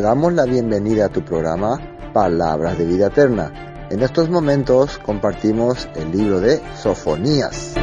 Damos la bienvenida a tu programa Palabras de Vida Eterna. En estos momentos compartimos el libro de Sofonías.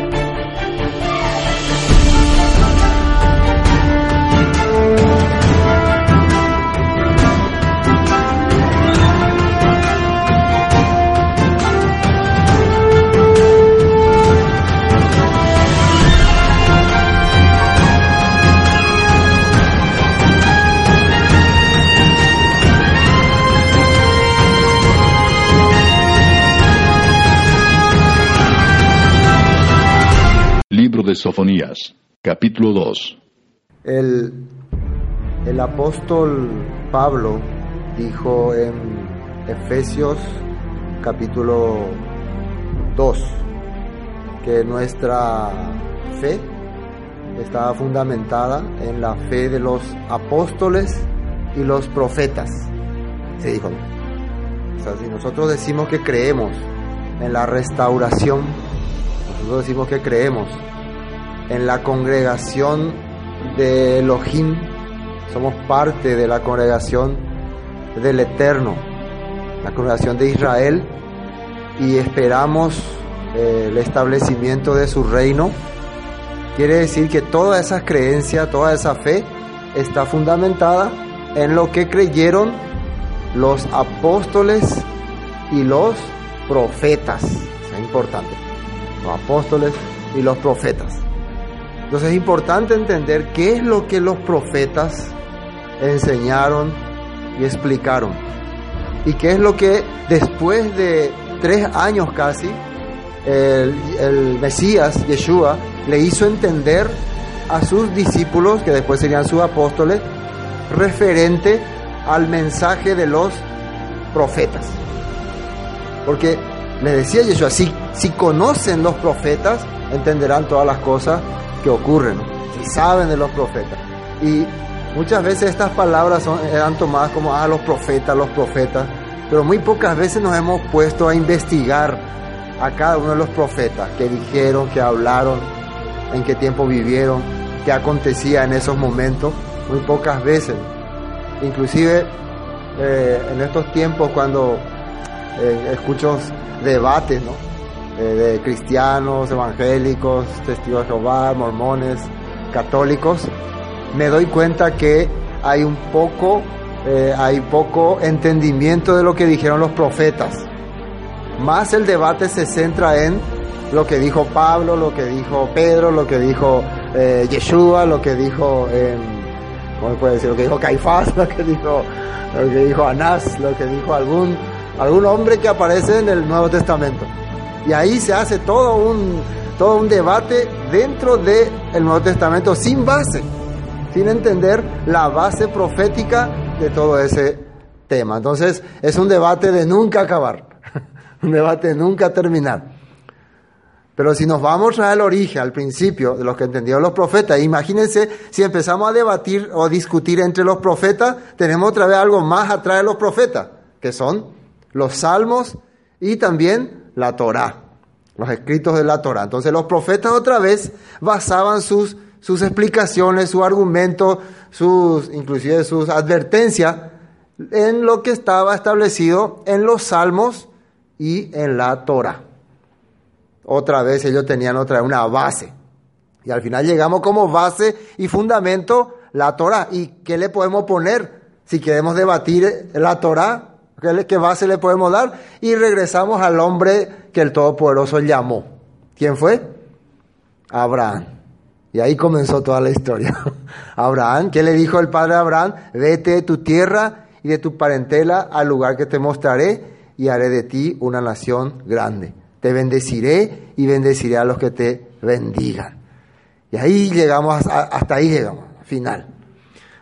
De Sofonías, capítulo 2. El, el apóstol Pablo dijo en Efesios capítulo 2 que nuestra fe estaba fundamentada en la fe de los apóstoles y los profetas. Se dijo. O sea, si nosotros decimos que creemos en la restauración, nosotros decimos que creemos en la congregación de Elohim, somos parte de la congregación del Eterno, la congregación de Israel, y esperamos eh, el establecimiento de su reino. Quiere decir que toda esa creencia, toda esa fe está fundamentada en lo que creyeron los apóstoles y los profetas. Es importante. Los apóstoles y los profetas. Entonces es importante entender qué es lo que los profetas enseñaron y explicaron. Y qué es lo que después de tres años casi, el, Mesías, Yeshua, le hizo entender a sus discípulos, que después serían sus apóstoles, referente al mensaje de los profetas. Porque les decía Yeshua, si conocen los profetas, entenderán todas las cosas que ocurren, ¿no? saben de los profetas. Y muchas veces estas palabras son, eran tomadas como, ah, los profetas, los profetas, pero muy pocas veces nos hemos puesto a investigar a cada uno de los profetas, qué dijeron, qué hablaron, en qué tiempo vivieron, qué acontecía en esos momentos, muy pocas veces. Inclusive eh, en estos tiempos cuando eh, escucho debates, ¿no? Eh, de cristianos, evangélicos, testigos de Jehová, mormones, católicos, me doy cuenta que hay un poco, eh, hay poco entendimiento de lo que dijeron los profetas. Más el debate se centra en lo que dijo Pablo, lo que dijo Pedro, lo que dijo eh, Yeshua, lo que dijo, eh, ¿cómo puede decir? Lo que dijo Caifás, lo que dijo, lo que dijo Anás, lo que dijo algún, algún hombre que aparece en el Nuevo Testamento. Y ahí se hace todo un, todo un debate dentro del Nuevo Testamento sin base, sin entender la base profética de todo ese tema. Entonces es un debate de nunca acabar, un debate de nunca terminar. Pero si nos vamos al origen, al principio de lo que entendieron los profetas, imagínense si empezamos a debatir o discutir entre los profetas, tenemos otra vez algo más atrás de los profetas, que son los salmos y también la Torá, los escritos de la Torá. Entonces los profetas otra vez basaban sus, sus explicaciones, su argumento, sus, inclusive sus advertencias en lo que estaba establecido en los salmos y en la Torá. Otra vez ellos tenían otra una base. Y al final llegamos como base y fundamento la Torá. ¿Y qué le podemos poner? Si queremos debatir la Torá, ¿qué, base le podemos dar? Y regresamos al hombre que el Todopoderoso llamó. ¿Quién fue? Abraham. Y ahí comenzó toda la historia. Abraham, ¿qué le dijo el padre Abraham? Vete de tu tierra y de tu parentela al lugar que te mostraré y haré de ti una nación grande. Te bendeciré y bendeciré a los que te bendigan. Y ahí llegamos, hasta ahí llegamos, final.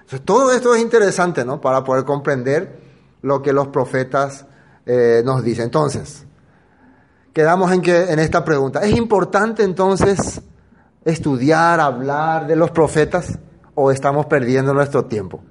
Entonces, todo esto es interesante, ¿no? Para poder comprender lo que los profetas eh, nos dicen. Entonces, quedamos en, que, en esta pregunta. ¿Es importante entonces estudiar, hablar de los profetas o estamos perdiendo nuestro tiempo?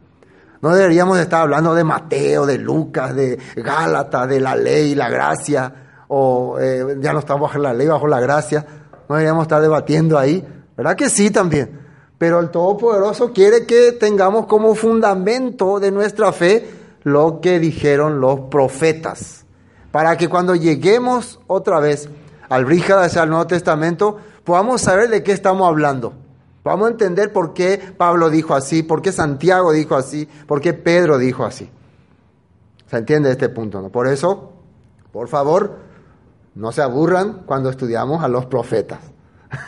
No deberíamos estar hablando de Mateo, de Lucas, de Gálatas, de la ley, la gracia, o eh, ya no estamos bajo la ley, bajo la gracia. No deberíamos estar debatiendo ahí. ¿Verdad que sí también? Pero el Todopoderoso quiere que tengamos como fundamento de nuestra fe lo que dijeron los profetas. Para que cuando lleguemos otra vez al Brígida hacia el Nuevo Testamento, podamos saber de qué estamos hablando. Vamos a entender por qué Pablo dijo así, por qué Santiago dijo así, por qué Pedro dijo así. ¿Se entiende este punto? ¿no? Por eso, por favor, no se aburran cuando estudiamos a los profetas.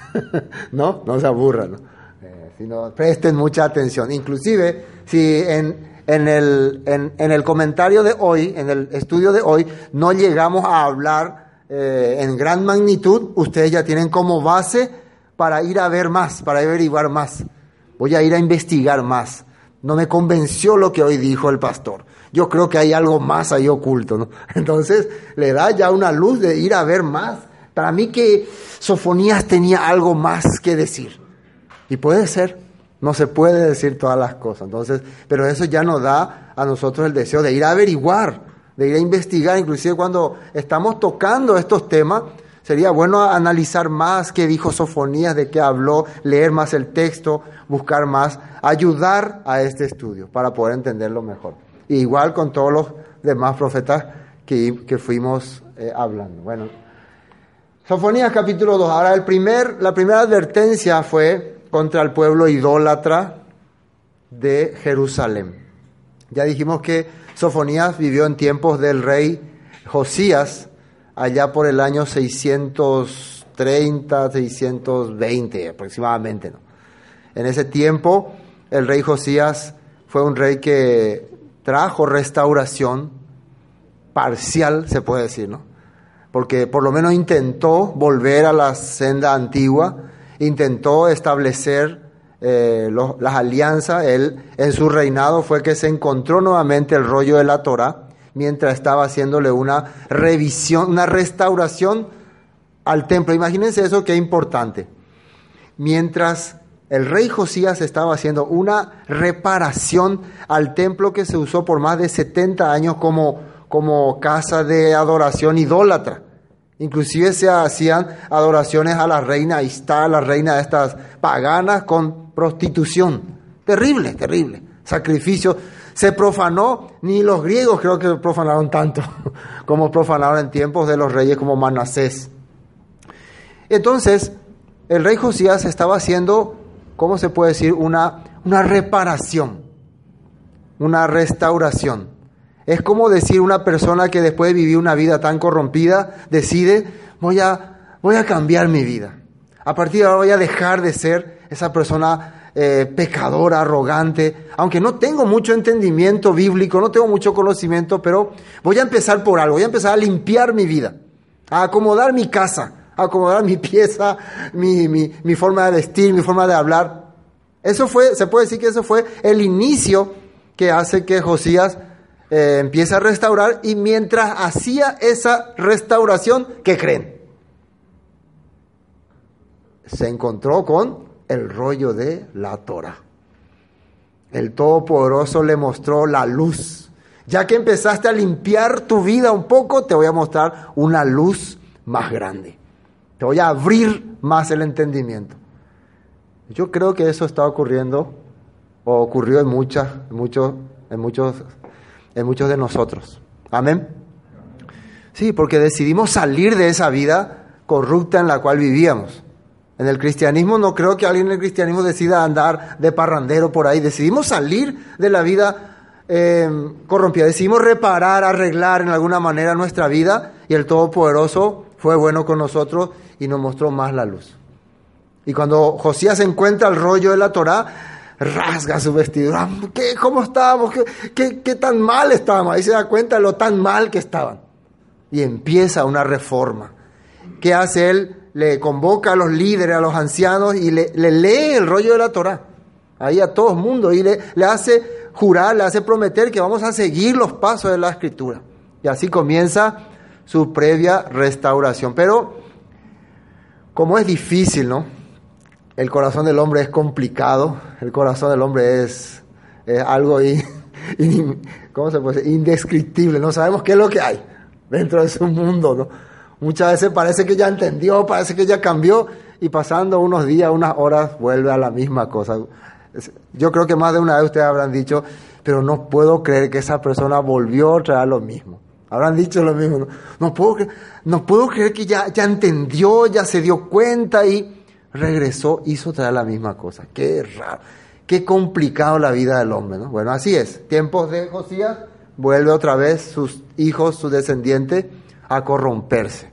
no, no se aburran, ¿no? Eh, sino presten mucha atención. Inclusive, si en, en, el, en, en, el comentario de hoy, en el estudio de hoy, no llegamos a hablar eh, en gran magnitud, ustedes ya tienen como base para ir a ver más, para averiguar más. Voy a ir a investigar más. No me convenció lo que hoy dijo el pastor. Yo creo que hay algo más ahí oculto, ¿no? Entonces le da ya una luz de ir a ver más. Para mí que Sofonías tenía algo más que decir. Y puede ser, no se puede decir todas las cosas. Entonces, pero eso ya nos da a nosotros el deseo de ir a averiguar, de ir a investigar, inclusive cuando estamos tocando estos temas, Sería bueno analizar más qué dijo Sofonías, de qué habló, leer más el texto, buscar más, ayudar a este estudio para poder entenderlo mejor. igual con todos los demás profetas que, que fuimos eh, hablando. Bueno, Sofonías capítulo 2. Ahora el primer, la primera advertencia fue contra el pueblo idólatra de Jerusalén. Ya dijimos que Sofonías vivió en tiempos del rey Josías, allá por el año 630, 620 aproximadamente. ¿no? En ese tiempo, el rey Josías fue un rey que trajo restauración parcial, se puede decir, ¿no? Porque por lo menos intentó volver a la senda antigua, intentó establecer eh, las alianzas. Él, en su reinado, fue que se encontró nuevamente el rollo de la Torah mientras estaba haciéndole una revisión, una restauración al templo. Imagínense eso que importante. Mientras el rey Josías estaba haciendo una reparación al templo que se usó por más de 70 años como, como casa de adoración idólatra. Inclusive se hacían adoraciones a la reina, está la reina de estas paganas con prostitución. Terrible, terrible. Sacrificio se profanó, ni los griegos creo que profanaron tanto como profanaron en tiempos de los reyes como Manasés. Entonces, el rey Josías estaba haciendo, ¿cómo se puede decir? Una, una reparación, una restauración. Es como decir una persona que después de vivir una vida tan corrompida decide, voy a, voy a cambiar mi vida. A partir de ahora voy a dejar de ser esa persona eh, pecador, arrogante, aunque no tengo mucho entendimiento bíblico, no tengo mucho conocimiento, pero voy a empezar por algo, voy a empezar a limpiar mi vida, a acomodar mi casa, a acomodar mi pieza, mi, mi, forma de vestir, mi forma de hablar. Eso fue, se puede decir que eso fue el inicio que hace que Josías eh, empiece a restaurar y mientras hacía esa restauración, ¿qué creen? Se encontró con el rollo de la Torah. El Todopoderoso le mostró la luz. Ya que empezaste a limpiar tu vida un poco, te voy a mostrar una luz más grande. Te voy a abrir más el entendimiento. Yo creo que eso está ocurriendo o ocurrió en muchas, muchos, en muchos, en muchos de nosotros. Amén. Sí, porque decidimos salir de esa vida corrupta en la cual vivíamos. En el cristianismo no creo que alguien en el cristianismo decida andar de parrandero por ahí. Decidimos salir de la vida eh, corrompida. Decidimos reparar, arreglar en alguna manera nuestra vida y el Todopoderoso fue bueno con nosotros y nos mostró más la luz. Y cuando Josías encuentra el rollo de la Torá, rasga su vestidura. ¿Qué, ¿Cómo estábamos? ¿Qué, qué tan mal estábamos? Ahí se da cuenta de lo tan mal que estaban. Y empieza una reforma. ¿Qué hace él? le convoca a los líderes, a los ancianos y le, lee el rollo de la Torah, ahí a todo el mundo, y le, le hace jurar, le hace prometer que vamos a seguir los pasos de la escritura. Y así comienza su previa restauración. Pero, como es difícil, ¿no? El corazón del hombre es complicado, el corazón del hombre es, algo indescriptible, no sabemos qué es lo que hay dentro de su mundo, ¿no? Muchas veces parece que ya entendió, parece que ya cambió y pasando unos días, unas horas, vuelve a la misma cosa. Yo creo que más de una vez ustedes habrán dicho, pero no puedo creer que esa persona volvió otra vez lo mismo. Habrán dicho lo mismo. No, no puedo, no puedo creer que ya, ya entendió, ya se dio cuenta y regresó, hizo otra la misma cosa. Qué raro, qué complicado la vida del hombre. ¿no? Bueno, así es. Tiempos de Josías, vuelve otra vez sus hijos, sus descendientes, a corromperse.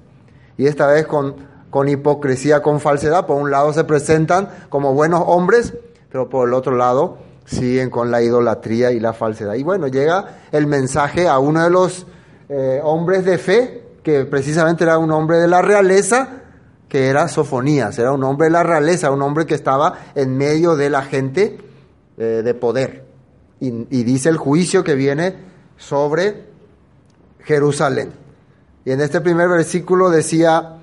Y esta vez con, con hipocresía, con falsedad. Por un lado se presentan como buenos hombres, pero por el otro lado siguen con la idolatría y la falsedad. Y bueno, llega el mensaje a uno de los eh, hombres de fe, que precisamente era un hombre de la realeza, que era Sofonías, era un hombre de la realeza, un hombre que estaba en medio de la gente eh, de poder. Y, y dice el juicio que viene sobre Jerusalén. Y en este primer versículo decía,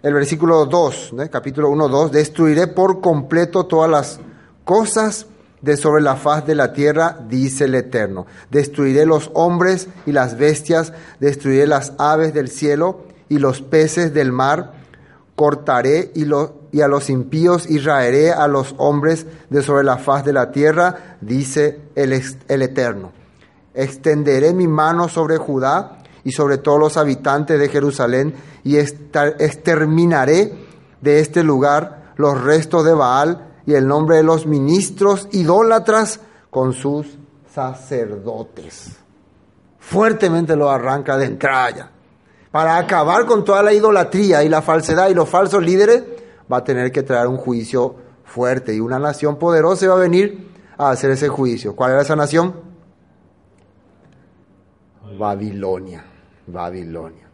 el versículo 2, ¿eh? capítulo 1, 2, destruiré por completo todas las cosas de sobre la faz de la tierra, dice el Eterno. Destruiré los hombres y las bestias, destruiré las aves del cielo y los peces del mar, cortaré y, a los impíos y raeré a los hombres de sobre la faz de la tierra, dice el, el Eterno. Extenderé mi mano sobre Judá y sobre todos los habitantes de Jerusalén y exterminaré de este lugar los restos de Baal y el nombre de los ministros idólatras con sus sacerdotes. Fuertemente lo arranca de entrada. Para acabar con toda la idolatría y la falsedad y los falsos líderes, va a tener que traer un juicio fuerte y una nación poderosa va a venir a hacer ese juicio. ¿Cuál era esa nación? Babilonia. Babilonia.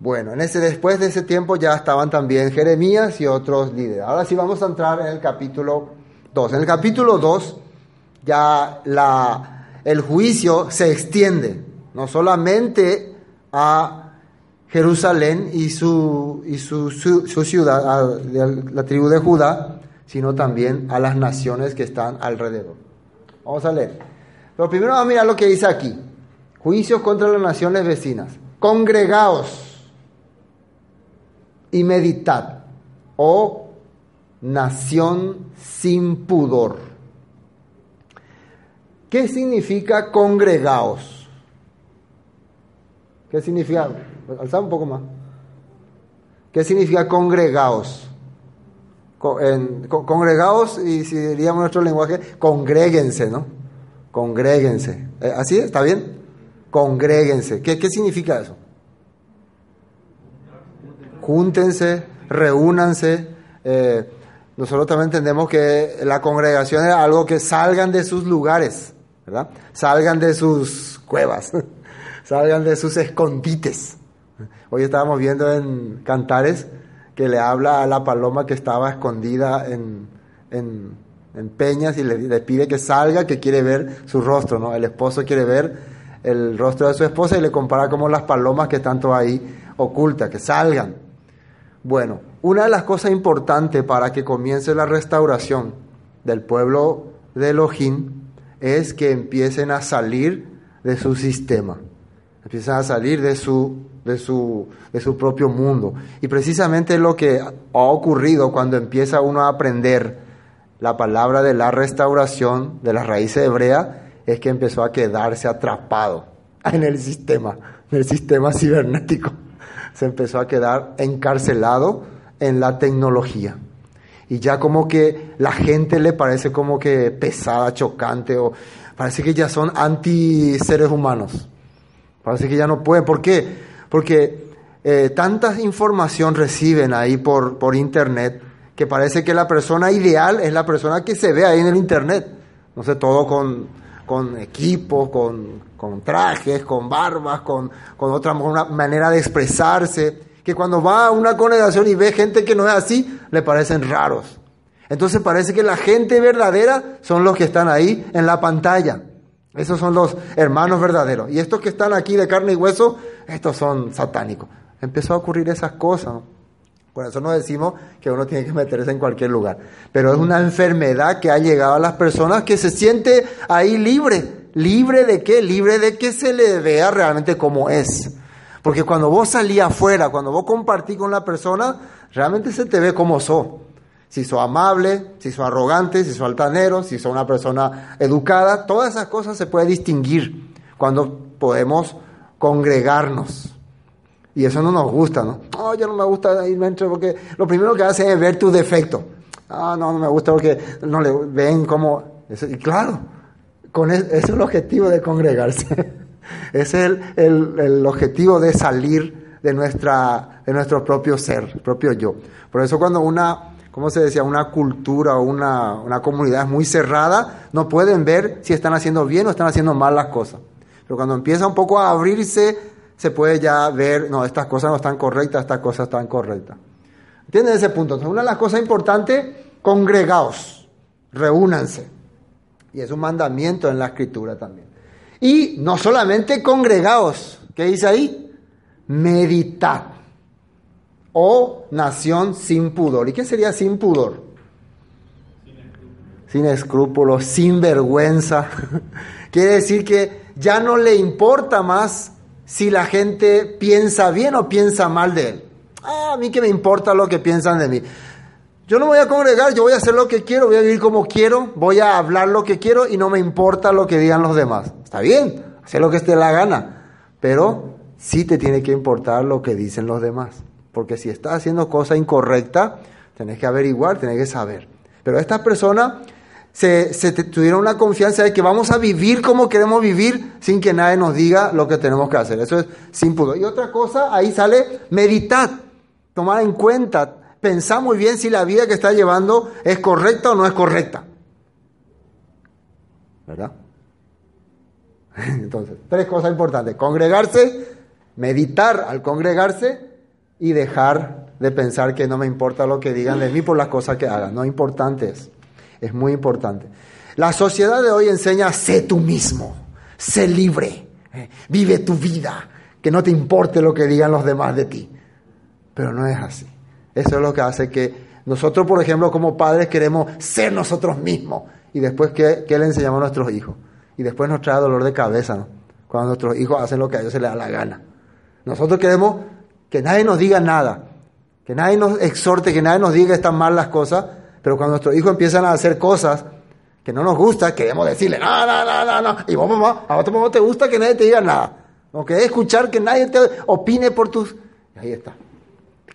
Bueno, en ese, después de ese tiempo ya estaban también Jeremías y otros líderes. Ahora sí vamos a entrar en el capítulo 2. En el capítulo 2 ya la, el juicio se extiende, no solamente a Jerusalén y su, y su, su, ciudad, la tribu de Judá, sino también a las naciones que están alrededor. Vamos a leer. Pero primero vamos a mirar lo que dice aquí. Juicios contra las naciones vecinas. Congregaos y meditad, oh nación sin pudor. ¿Qué significa congregaos? ¿Qué significa? Alza un poco más. ¿Qué significa congregaos? Congregaos, y si diríamos nuestro lenguaje, congréguense, ¿no? Congréguense. Eh, ¿Así? ¿Está bien? Congréguense. ¿Qué, qué significa eso? júntense, reúnanse. Eh, nosotros también entendemos que la congregación es algo que salgan de sus lugares, ¿verdad? Salgan de sus cuevas, salgan de sus escondites. Hoy estábamos viendo en Cantares que le habla a la paloma que estaba escondida en, en, en peñas y le, pide que salga, que quiere ver su rostro, ¿no? El esposo quiere ver el rostro de su esposa y le compara como las palomas que están ahí ocultas, que salgan. Bueno, una de las cosas importantes para que comience la restauración del pueblo de Elohim es que empiecen a salir de su sistema, empiezan a salir de su, de su, de su propio mundo. Y precisamente lo que ha ocurrido cuando empieza uno a aprender la palabra de la restauración de las raíces hebreas es que empezó a quedarse atrapado en el sistema, en el sistema cibernético se empezó a quedar encarcelado en la tecnología. Y ya como que la gente le parece como que pesada, chocante, o parece que ya son anti seres humanos. Parece que ya no pueden. ¿Por qué? Porque eh, tanta información reciben ahí por, por internet que parece que la persona ideal es la persona que se ve ahí en el internet. No sé, todo con, con equipos, con, con trajes, con barbas, con, con otra manera de expresarse, que cuando va a una congregación y ve gente que no es así, le parecen raros. Entonces parece que la gente verdadera son los que están ahí en la pantalla. Esos son los hermanos verdaderos. Y estos que están aquí de carne y hueso, estos son satánicos. Empezó a ocurrir esas cosas. Por eso no decimos que uno tiene que meterse en cualquier lugar. Pero es una enfermedad que ha llegado a las personas que se siente ahí libre. ¿Libre de qué? Libre de que se le vea realmente como es. Porque cuando vos salís afuera, cuando vos compartís con la persona, realmente se te ve como sos. Si sos amable, si sos arrogante, si sos altanero, si sos una persona educada, todas esas cosas se puede distinguir cuando podemos congregarnos. Y eso no nos gusta, ¿no? No, yo no me gusta irme entre porque lo primero que hace es ver tus defectos. Ah, no, no me gusta porque no le ven como... Eso, y claro, con es, ese es el objetivo de congregarse. es el, el, el objetivo de salir de, nuestra, de nuestro propio ser, propio yo. Por eso cuando una ¿cómo se decía? Una cultura o una, una comunidad muy cerrada, no pueden ver si están haciendo bien o están haciendo mal las cosas. Pero cuando empieza un poco a abrirse, se puede ya ver, no, estas cosas no están correctas, estas cosas están correctas. ¿Entienden ese punto? Entonces, una de las cosas importantes, congregaos, reúnanse. Y es un mandamiento en la escritura también. Y no solamente congregaos, ¿qué dice ahí? Meditad o nación sin pudor. ¿Y qué sería sin pudor? Sin escrúpulos, sin vergüenza. Quiere decir que ya no le importa más si la gente piensa bien o piensa mal de él. Ah, a mí que me importa lo que piensan de mí. Yo no voy a congregar, yo voy a hacer lo que quiero, voy a vivir como quiero, voy a hablar lo que quiero y no me importa lo que digan los demás. Está bien, hacer lo que esté la gana, pero sí te tiene que importar lo que dicen los demás. Porque si estás haciendo cosa incorrecta, tenés que averiguar, tenés que saber. Pero estas personas se, se tuvieron una confianza de que vamos a vivir como queremos vivir sin que nadie nos diga lo que tenemos que hacer. Eso es sin. Y otra cosa, ahí sale meditar, tomar en cuenta, pensar muy bien si la vida que está llevando es correcta o no es correcta. ¿Verdad? Entonces, tres cosas importantes. Congregarse, meditar al congregarse y dejar de pensar que no me importa lo que digan de mí por las cosas que hagan. No importante es. Es muy importante. La sociedad de hoy enseña, sé tú mismo, sé libre, eh, vive tu vida, que no te importe lo que digan los demás de ti. Pero no es así. Eso es lo que hace que nosotros, por ejemplo, como padres queremos ser nosotros mismos. Y después, ¿qué, qué le enseñamos a nuestros hijos? Y después nos trae dolor de cabeza. Cuando nuestros hijos hacen lo que a ellos se les da la gana. Nosotros queremos que nadie nos diga nada, que nadie nos exhorte, que nadie nos diga que están mal las cosas, pero cuando nuestros hijos empiezan a hacer cosas que no nos gusta, queremos decirle, no, no, no, no, no, y vos mamá, a vos no te gusta que nadie te diga nada, no querés escuchar que nadie te opine por tus... Y ahí está,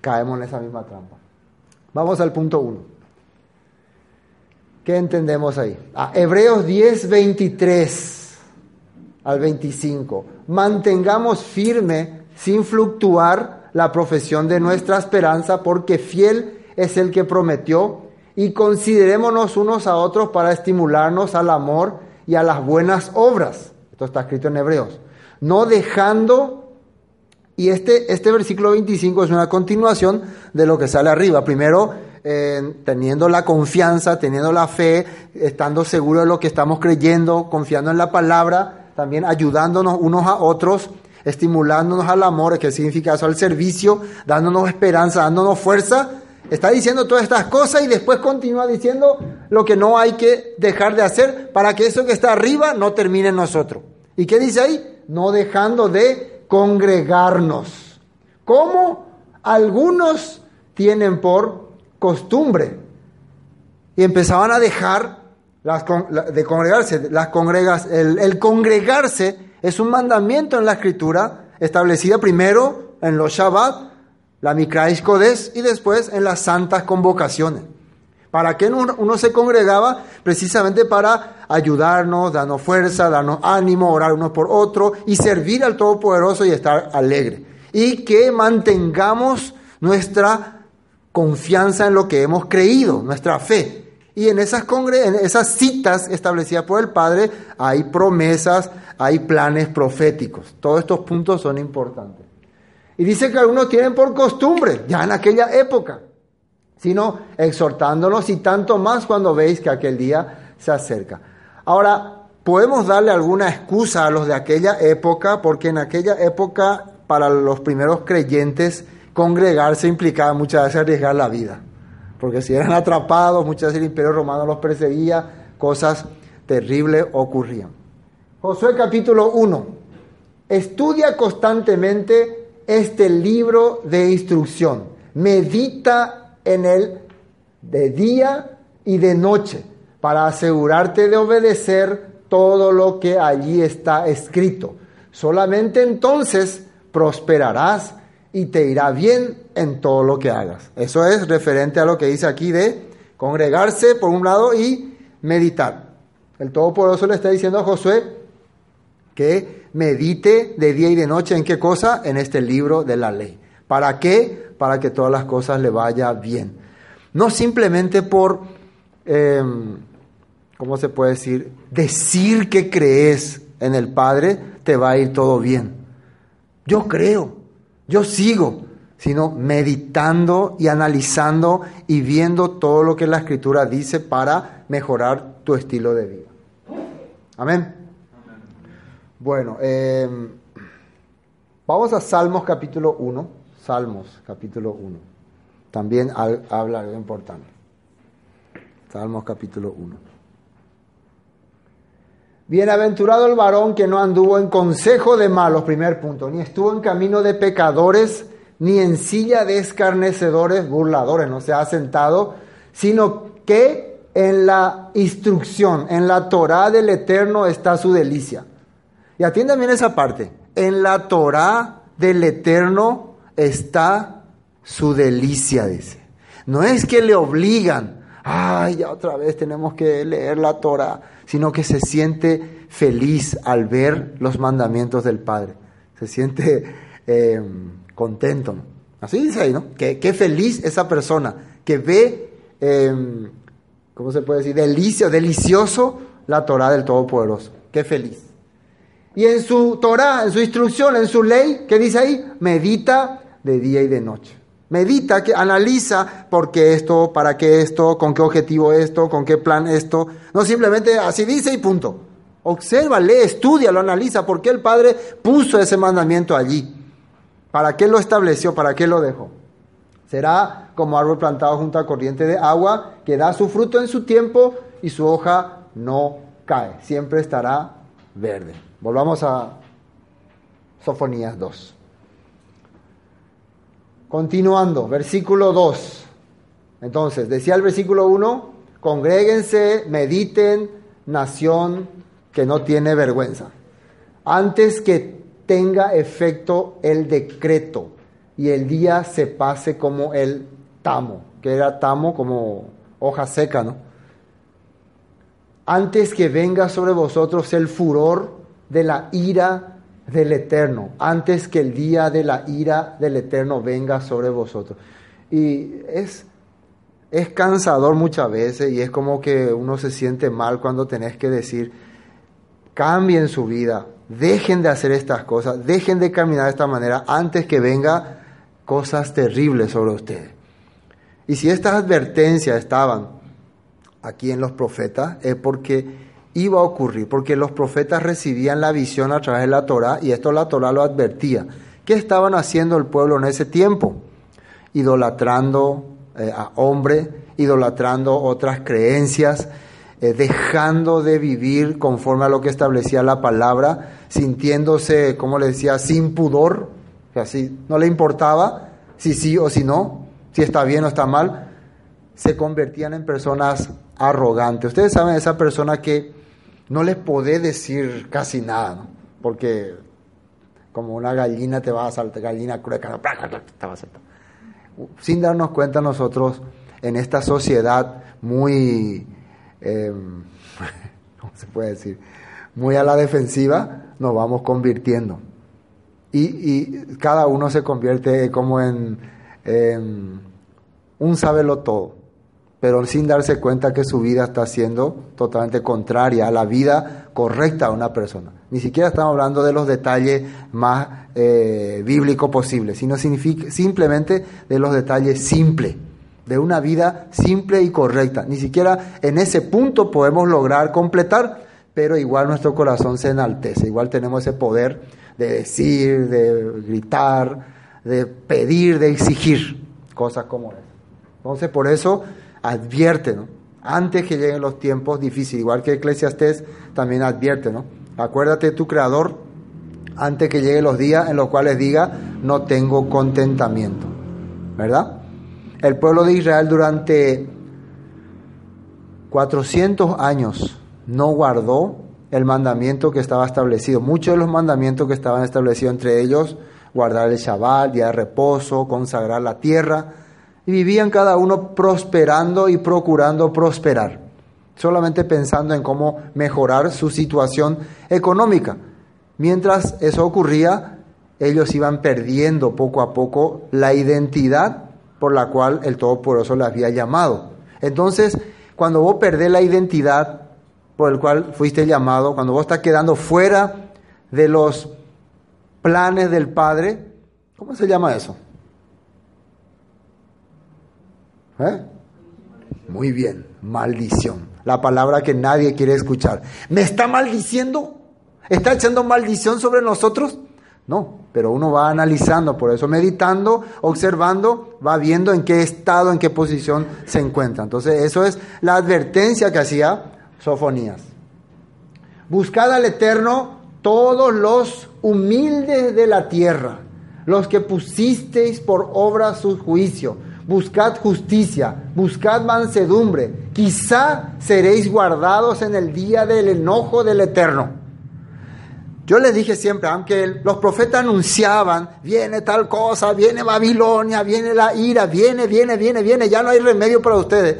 caemos en esa misma trampa. Vamos al punto uno. ¿Qué entendemos ahí? A Hebreos 10, 23 al 25. Mantengamos firme, sin fluctuar, la profesión de nuestra esperanza, porque fiel es el que prometió, y considerémonos unos a otros para estimularnos al amor y a las buenas obras. Esto está escrito en Hebreos. No dejando, y este, este versículo 25 es una continuación de lo que sale arriba. Primero, eh, teniendo la confianza, teniendo la fe, estando seguro de lo que estamos creyendo, confiando en la palabra, también ayudándonos unos a otros estimulándonos al amor, que significa eso, al servicio, dándonos esperanza, dándonos fuerza. Está diciendo todas estas cosas y después continúa diciendo lo que no hay que dejar de hacer para que eso que está arriba no termine en nosotros. ¿Y qué dice ahí? No dejando de congregarnos. Como algunos tienen por costumbre. Y empezaban a dejar las, de congregarse. Las congregas, el, el congregarse es un mandamiento en la escritura establecida primero en los Shabbat, la Mikrais Kodesh y después en las santas convocaciones. ¿Para qué uno se congregaba? Precisamente para ayudarnos, darnos fuerza, darnos ánimo, orar uno por otro y servir al Todopoderoso y estar alegre. Y que mantengamos nuestra confianza en lo que hemos creído, nuestra fe. Y en esas, en esas citas establecidas por el Padre hay promesas, hay planes proféticos. Todos estos puntos son importantes. Y dice que algunos tienen por costumbre, ya en aquella época, sino exhortándolos y tanto más cuando veis que aquel día se acerca. Ahora, podemos darle alguna excusa a los de aquella época, porque en aquella época para los primeros creyentes congregarse implicaba muchas veces arriesgar la vida, porque si eran atrapados, muchas veces el imperio romano los perseguía, cosas terribles ocurrían. Josué capítulo 1. Estudia constantemente este libro de instrucción. Medita en él de día y de noche para asegurarte de obedecer todo lo que allí está escrito. Solamente entonces prosperarás y te irá bien en todo lo que hagas. Eso es referente a lo que dice aquí de congregarse por un lado y meditar. El Todopoderoso le está diciendo a Josué que medite de día y de noche en qué cosa? En este libro de la ley. ¿Para qué? Para que todas las cosas le vaya bien. No simplemente por, eh, ¿cómo se puede decir? Decir que crees en el Padre, te va a ir todo bien. Yo creo, yo sigo, sino meditando y analizando y viendo todo lo que la Escritura dice para mejorar tu estilo de vida. Amén. Bueno, eh, vamos a Salmos capítulo 1. Salmos capítulo 1. También habla algo importante. Salmos capítulo 1. Bienaventurado el varón que no anduvo en consejo de malos, primer punto, ni estuvo en camino de pecadores, ni en silla de escarnecedores, burladores, no se ha sentado, sino que en la instrucción, en la Torah del Eterno está su delicia. Y atiendan bien esa parte. En la Torah del Eterno está su delicia, dice. No es que le obligan, ay, ya otra vez tenemos que leer la Torah, sino que se siente feliz al ver los mandamientos del Padre. Se siente eh, contento. Así dice ahí, ¿no? Qué feliz esa persona que ve, eh, ¿cómo se puede decir? Delicio, delicioso la Torah del Todopoderoso. Qué feliz. Y en su Torah, en su instrucción, en su ley, ¿qué dice ahí? Medita de día y de noche. Medita, que analiza por qué esto, para qué esto, con qué objetivo esto, con qué plan esto. No simplemente así dice y punto. Observa, lee, estudia, lo analiza. ¿Por qué el Padre puso ese mandamiento allí? ¿Para qué lo estableció? ¿Para qué lo dejó? Será como árbol plantado junto a corriente de agua que da su fruto en su tiempo y su hoja no cae. Siempre estará verde. Volvamos a Sofonías 2. Continuando, versículo 2. Entonces, decía el versículo 1, congréguense, mediten, nación que no tiene vergüenza. Antes que tenga efecto el decreto y el día se pase como el tamo, que era tamo como hoja seca, ¿no? Antes que venga sobre vosotros el furor de la ira del Eterno, antes que el día de la ira del Eterno venga sobre vosotros. Y es, es cansador muchas veces y es como que uno se siente mal cuando tenés que decir, cambien su vida, dejen de hacer estas cosas, dejen de caminar de esta manera antes que venga cosas terribles sobre ustedes. Y si estas advertencias estaban aquí en los profetas, es porque iba a ocurrir, porque los profetas recibían la visión a través de la Torah y esto la Torah lo advertía. ¿Qué estaban haciendo el pueblo en ese tiempo? Idolatrando eh, a hombre, idolatrando otras creencias, eh, dejando de vivir conforme a lo que establecía la palabra, sintiéndose, como le decía, sin pudor, así no le importaba si sí o si no, si está bien o está mal, se convertían en personas arrogantes. Ustedes saben esa persona que no les podés decir casi nada, porque como una gallina te va a saltar, gallina cruel, te va a. Sin darnos cuenta nosotros en esta sociedad muy, em, ¿cómo se puede decir? Muy a la defensiva, nos vamos convirtiendo. Y, y cada uno se convierte como en, un sábelo todo pero sin darse cuenta que su vida está siendo totalmente contraria a la vida correcta de una persona. Ni siquiera estamos hablando de los detalles más eh, bíblicos posibles, sino simplemente de los detalles simples, de una vida simple y correcta. Ni siquiera en ese punto podemos lograr completar, pero igual nuestro corazón se enaltece, igual tenemos ese poder de decir, de gritar, de pedir, de exigir cosas como esas. Entonces, por eso advierte, ¿no? Antes que lleguen los tiempos difíciles, igual que Eclesiastés también advierte, ¿no? Acuérdate tu Creador antes que lleguen los días en los cuales diga, no tengo contentamiento, ¿verdad? El pueblo de Israel durante 400 años no guardó el mandamiento que estaba establecido. Muchos de los mandamientos que estaban establecidos, entre ellos, guardar el Shabbat, día de reposo, consagrar la tierra, y vivían cada uno prosperando y procurando prosperar, solamente pensando en cómo mejorar su situación económica. Mientras eso ocurría, ellos iban perdiendo poco a poco la identidad por la cual el Todopoderoso les había llamado. Entonces, cuando vos perdés la identidad por el cual fuiste llamado, cuando vos estás quedando fuera de los planes del Padre, ¿cómo se llama eso? ¿Eh? Muy bien, maldición. La palabra que nadie quiere escuchar. ¿Me está maldiciendo? ¿Está echando maldición sobre nosotros? No, pero uno va analizando, por eso meditando, observando, va viendo en qué estado, en qué posición se encuentra. Entonces, eso es la advertencia que hacía Sofonías. Buscad al Eterno todos los humildes de la tierra, los que pusisteis por obra su juicio. Buscad justicia, buscad mansedumbre. Quizá seréis guardados en el día del enojo del Eterno. Yo les dije siempre, aunque los profetas anunciaban, viene tal cosa, viene Babilonia, viene la ira, viene, viene, viene, viene, ya no hay remedio para ustedes.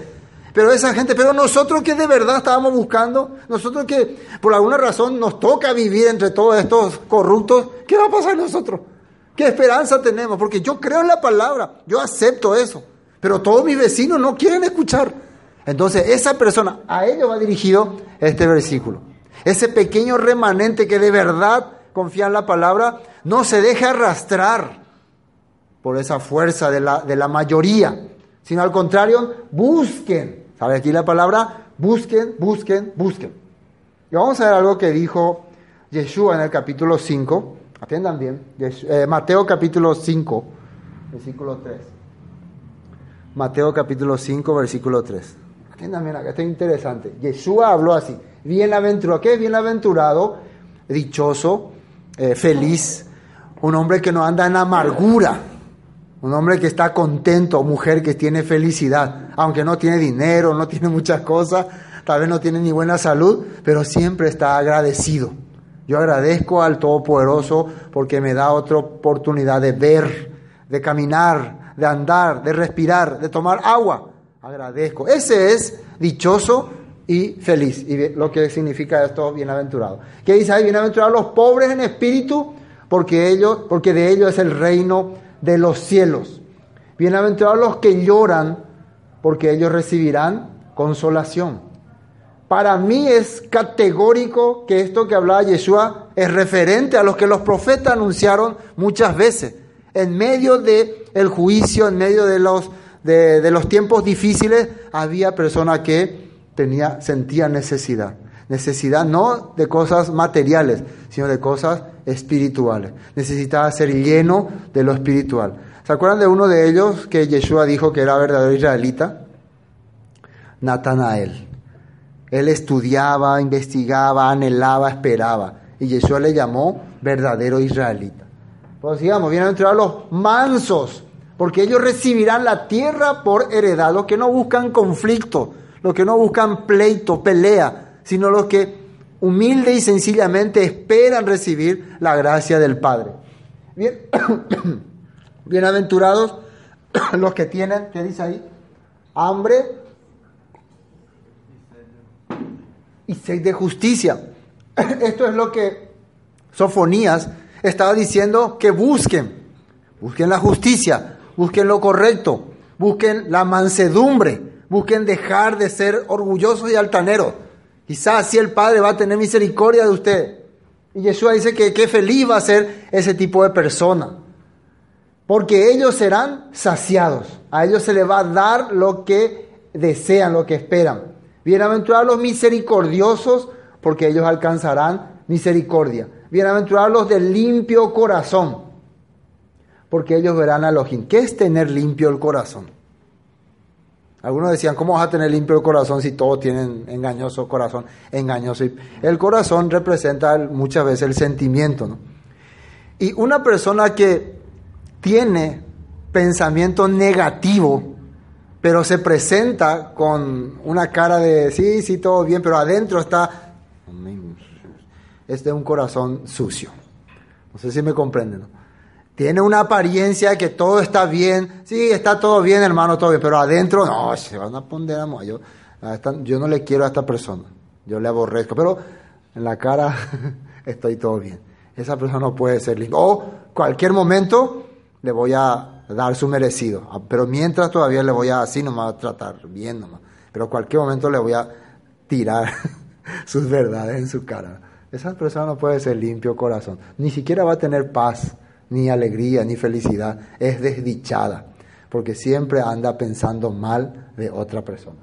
Pero esa gente, pero nosotros que de verdad estábamos buscando, nosotros que por alguna razón nos toca vivir entre todos estos corruptos, ¿qué va a pasar nosotros? ¿Qué esperanza tenemos? Porque yo creo en la palabra, yo acepto eso, pero todos mis vecinos no quieren escuchar. Entonces, esa persona, a ellos va dirigido este versículo. Ese pequeño remanente que de verdad confía en la palabra, no se deja arrastrar por esa fuerza de la, de la mayoría, sino al contrario, busquen. ¿Sabe aquí la palabra? Busquen, busquen, busquen. Y vamos a ver algo que dijo Yeshua en el capítulo 5. Atiendan bien. Eh, Mateo capítulo 5, versículo 3. Mateo capítulo 5, versículo 3. Atiendan bien acá, está interesante. Yeshua habló así. Bienaventurado. ¿Qué es bienaventurado? Dichoso, eh, feliz. Un hombre que no anda en amargura. Un hombre que está contento, mujer que tiene felicidad, aunque no tiene dinero, no tiene muchas cosas, tal vez no tiene ni buena salud, pero siempre está agradecido. Yo agradezco al Todopoderoso porque me da otra oportunidad de ver, de caminar, de andar, de respirar, de tomar agua. Agradezco. Ese es dichoso y feliz. Y lo que significa esto, bienaventurado. ¿Qué dice ahí? Bienaventurados los pobres en espíritu, porque ellos, porque de ellos es el reino de los cielos. Bienaventurados los que lloran, porque ellos recibirán consolación. Para mí es categórico que esto que hablaba Yeshua es referente a los que los profetas anunciaron muchas veces. En medio del el juicio, en medio de los, de, de los tiempos difíciles, había personas que tenía, sentía necesidad. Necesidad no de cosas materiales, sino de cosas espirituales. Necesitaba ser lleno de lo espiritual. ¿Se acuerdan de uno de ellos que Yeshua dijo que era verdadero israelita? Natanael. Él estudiaba, investigaba, anhelaba, esperaba. Y Yeshua le llamó verdadero israelita. Pues digamos, vienen a los mansos, porque ellos recibirán la tierra por heredad, los que no buscan conflicto, los que no buscan pleito, pelea, sino los que humilde y sencillamente esperan recibir la gracia del Padre. Bien, bienaventurados los que tienen, ¿qué dice ahí? Hambre y sed de justicia. Esto es lo que Sofonías estaba diciendo que busquen. Busquen la justicia, busquen lo correcto, busquen la mansedumbre, busquen dejar de ser orgullosos y altaneros. Quizás así el Padre va a tener misericordia de usted. Y Jesús dice que qué feliz va a ser ese tipo de persona. porque ellos serán saciados. A ellos se les va a dar lo que desean, lo que esperan. Bienaventurados los misericordiosos, porque ellos alcanzarán misericordia. Bienaventurados los de limpio corazón, porque ellos verán a Elohim. ¿Qué es tener limpio el corazón? Algunos decían, ¿cómo vas a tener limpio el corazón si todos tienen engañoso corazón? Engañoso. El corazón representa muchas veces el sentimiento, ¿no? Y una persona que tiene pensamiento negativo, pero se presenta con una cara de, sí, sí, todo bien, pero adentro está, es de un corazón sucio. No sé si me comprenden. Tiene una apariencia que todo está bien. Sí, está todo bien, hermano, todo bien. Pero adentro, no, se van a poner a yo, yo no le quiero a esta persona. Yo le aborrezco. Pero en la cara estoy todo bien. Esa persona no puede ser limpia. O cualquier momento le voy a dar su merecido. Ah, pero mientras todavía le voy a así nomás tratar bien nomás. Pero cualquier momento le voy a tirar sus verdades en su cara. Esa persona no puede ser limpio corazón. Ni siquiera va a tener paz ni alegría, ni felicidad. Es desdichada, porque siempre anda pensando mal de otra persona.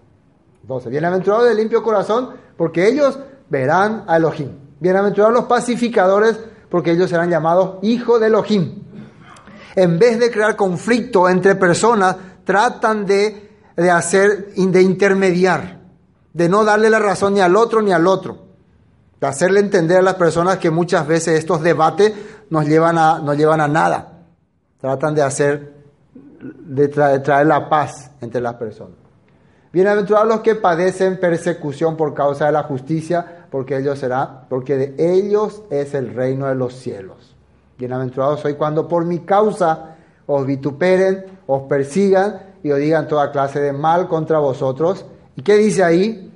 Entonces, bienaventurados de limpio corazón, porque ellos verán a Elohim. Bienaventurados los pacificadores, porque ellos serán llamados hijos de Elohim. En vez de crear conflicto entre personas, tratan de, de hacer, de intermediar, de no darle la razón ni al otro ni al otro de hacerle entender a las personas que muchas veces estos debates nos llevan a, llevan a nada. Tratan de hacer, de traer, la paz entre las personas. Bienaventurados los que padecen persecución por causa de la justicia, porque ellos será, porque de ellos es el reino de los cielos. Bienaventurados soy cuando por mi causa os vituperen, os persigan y os digan toda clase de mal contra vosotros. ¿Y qué dice ahí?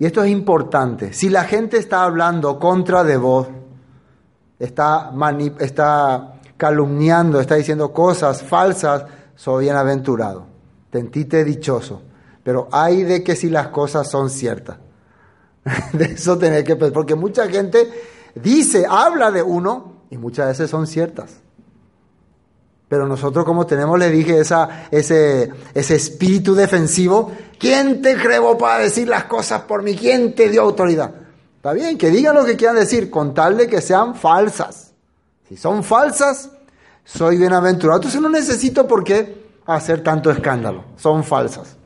Y esto es importante. Si la gente está hablando contra de vos, está, está calumniando, está diciendo cosas falsas, soy bienaventurado. Tentite dichoso. Pero hay de que si las cosas son ciertas. de eso tener que pensar. Porque mucha gente dice, habla de uno y muchas veces son ciertas. Pero nosotros como tenemos, le dije, esa, ese, ese espíritu defensivo, ¿quién te creó para decir las cosas por mí? ¿Quién te dio autoridad? Está bien, que digan lo que quieran decir, con tal de que sean falsas. Si son falsas, soy bienaventurado. Entonces no necesito por qué hacer tanto escándalo. Son falsas.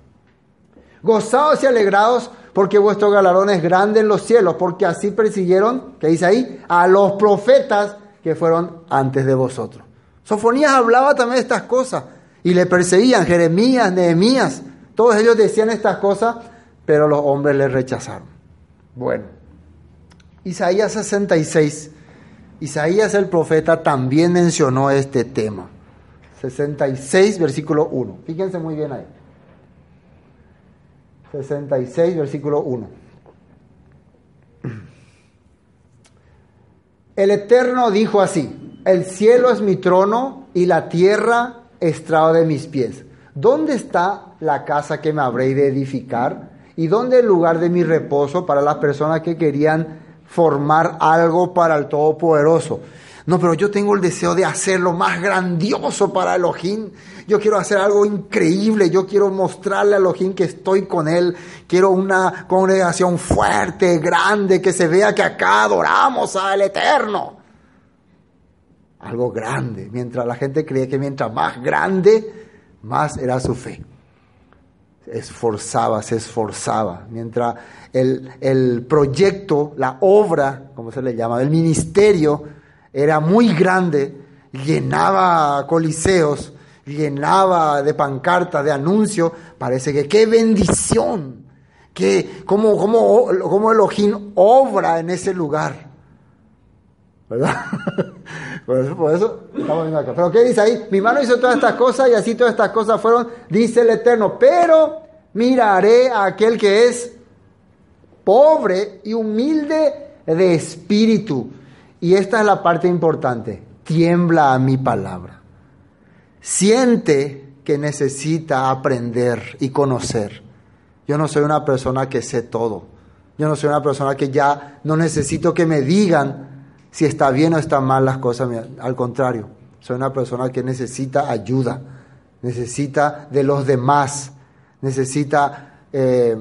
Gozados y alegrados porque vuestro galardón es grande en los cielos, porque así persiguieron, ¿qué dice ahí? A los profetas que fueron antes de vosotros. Sofonías hablaba también de estas cosas y le perseguían, Jeremías, Nehemías, todos ellos decían estas cosas, pero los hombres le rechazaron. Bueno, Isaías 66, Isaías el profeta también mencionó este tema. 66, versículo 1. Fíjense muy bien ahí. 66, versículo 1. El Eterno dijo así, el cielo es mi trono y la tierra estrado de mis pies. ¿Dónde está la casa que me habré de edificar? ¿Y dónde el lugar de mi reposo para las personas que querían formar algo para el Todopoderoso? No, pero yo tengo el deseo de hacerlo más grandioso para Elohim. Yo quiero hacer algo increíble. Yo quiero mostrarle a Elohim que estoy con él. Quiero una congregación fuerte, grande, que se vea que acá adoramos al Eterno algo grande. Mientras la gente creía que mientras más grande, más era su fe. Esforzaba, se esforzaba. Mientras el, el proyecto, la obra, como se le llama, el ministerio, era muy grande, llenaba coliseos, llenaba de pancartas, de anuncios, parece que qué bendición, que cómo, cómo, cómo Elohim obra en ese lugar. ¿Verdad? Por eso, estamos viendo acá. Pero ¿qué dice ahí? Mi mano hizo todas estas cosas y así todas estas cosas fueron, dice el Eterno. Pero miraré a aquel que es pobre y humilde de espíritu. Y esta es la parte importante. Tiembla a mi palabra. Siente que necesita aprender y conocer. Yo no soy una persona que sé todo. Yo no soy una persona que ya no necesito que me digan si está bien o está mal las cosas. Al contrario, Soy una persona que necesita ayuda, necesita de los demás, necesita eh,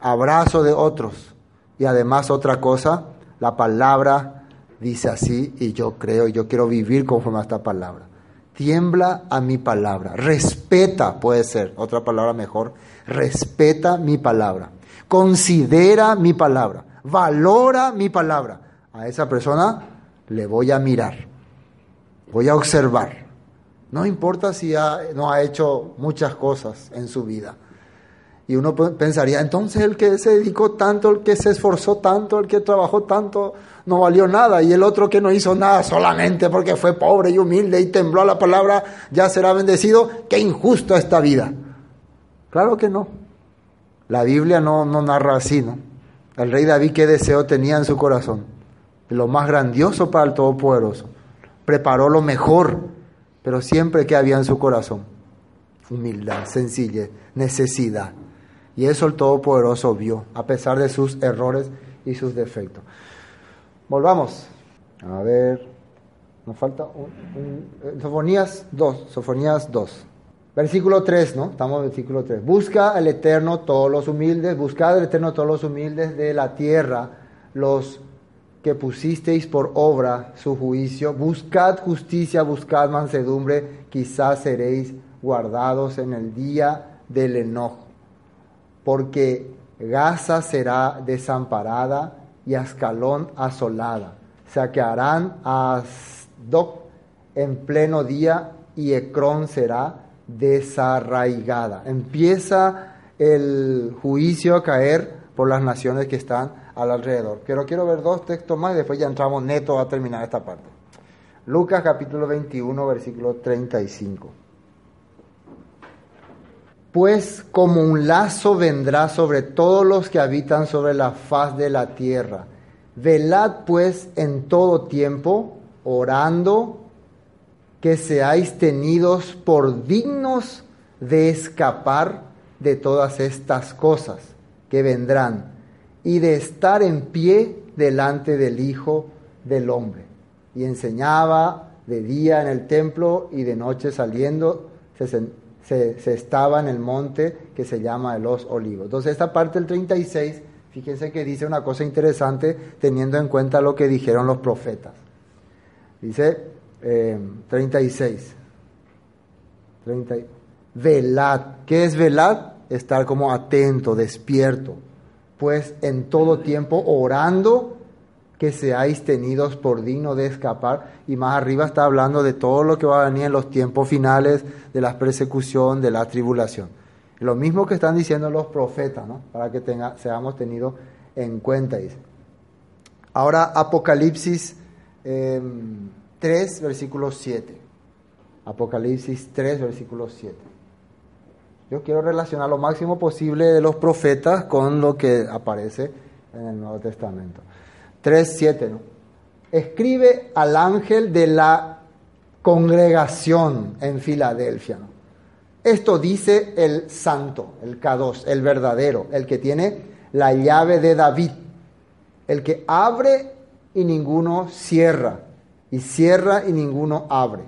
abrazo de otros. Y además otra cosa, la palabra dice así y yo creo, y yo quiero vivir conforme a esta palabra. Tiembla a mi palabra, respeta, puede ser, otra palabra mejor, respeta mi palabra, considera mi palabra, valora mi palabra. A esa persona le voy a mirar, voy a observar. No importa si no ha hecho muchas cosas en su vida y uno pensaría, entonces el que se dedicó tanto, el que se esforzó tanto, el que trabajó tanto, no valió nada. Y el otro que no hizo nada solamente porque fue pobre y humilde y tembló a la palabra, ya será bendecido. Qué injusto esta vida. Claro que no. La Biblia no, no narra así, ¿no? El rey David qué deseo tenía en su corazón. Lo más grandioso para el Todopoderoso. Preparó lo mejor, pero siempre que había en su corazón. Humildad, sencillez, necesidad. Y eso el Todopoderoso vio, a pesar de sus errores y sus defectos. Volvamos. A ver, nos falta un, Sofonías 2, Sofonías 2. Versículo 3, ¿no? Estamos en versículo 3. Busca al Eterno todos los humildes, buscad al Eterno todos los humildes de la tierra, los que pusisteis por obra su juicio. Buscad justicia, buscad mansedumbre, quizás seréis guardados en el día del enojo porque Gaza será desamparada y Ascalón asolada. Saquearán a Asdod en pleno día y Ecrón será desarraigada. Empieza el juicio a caer por las naciones que están al alrededor. Pero quiero ver dos textos más y después ya entramos neto a terminar esta parte. Lucas capítulo 21, versículo 35 pues como un lazo vendrá sobre todos los que habitan sobre la faz de la tierra. Velad pues en todo tiempo, orando, que seáis tenidos por dignos de escapar de todas estas cosas que vendrán y de estar en pie delante del Hijo del Hombre. Y enseñaba de día en el templo y de noche saliendo, se se, estaba en el monte que se llama de los olivos. Entonces esta parte del 36, fíjense que dice una cosa interesante teniendo en cuenta lo que dijeron los profetas. Dice 36. Eh, velad. ¿Qué es velad? Estar como atento, despierto. Pues en todo tiempo orando que seáis tenidos por digno de escapar. Y más arriba está hablando de todo lo que va a venir en los tiempos finales, de la persecución, de la tribulación. Lo mismo que están diciendo los profetas, ¿no? Para que seamos tenidos en cuenta, dice. Ahora Apocalipsis 3, em, versículo 7. Apocalipsis 3, versículo 7. Yo quiero relacionar lo máximo posible de los profetas con lo que aparece en el Nuevo Testamento. 3.7, ¿no? Escribe al ángel de la congregación en Filadelfia. Esto dice el santo, el K2, el verdadero, el que tiene la llave de David, el que abre y ninguno cierra, y cierra y ninguno abre.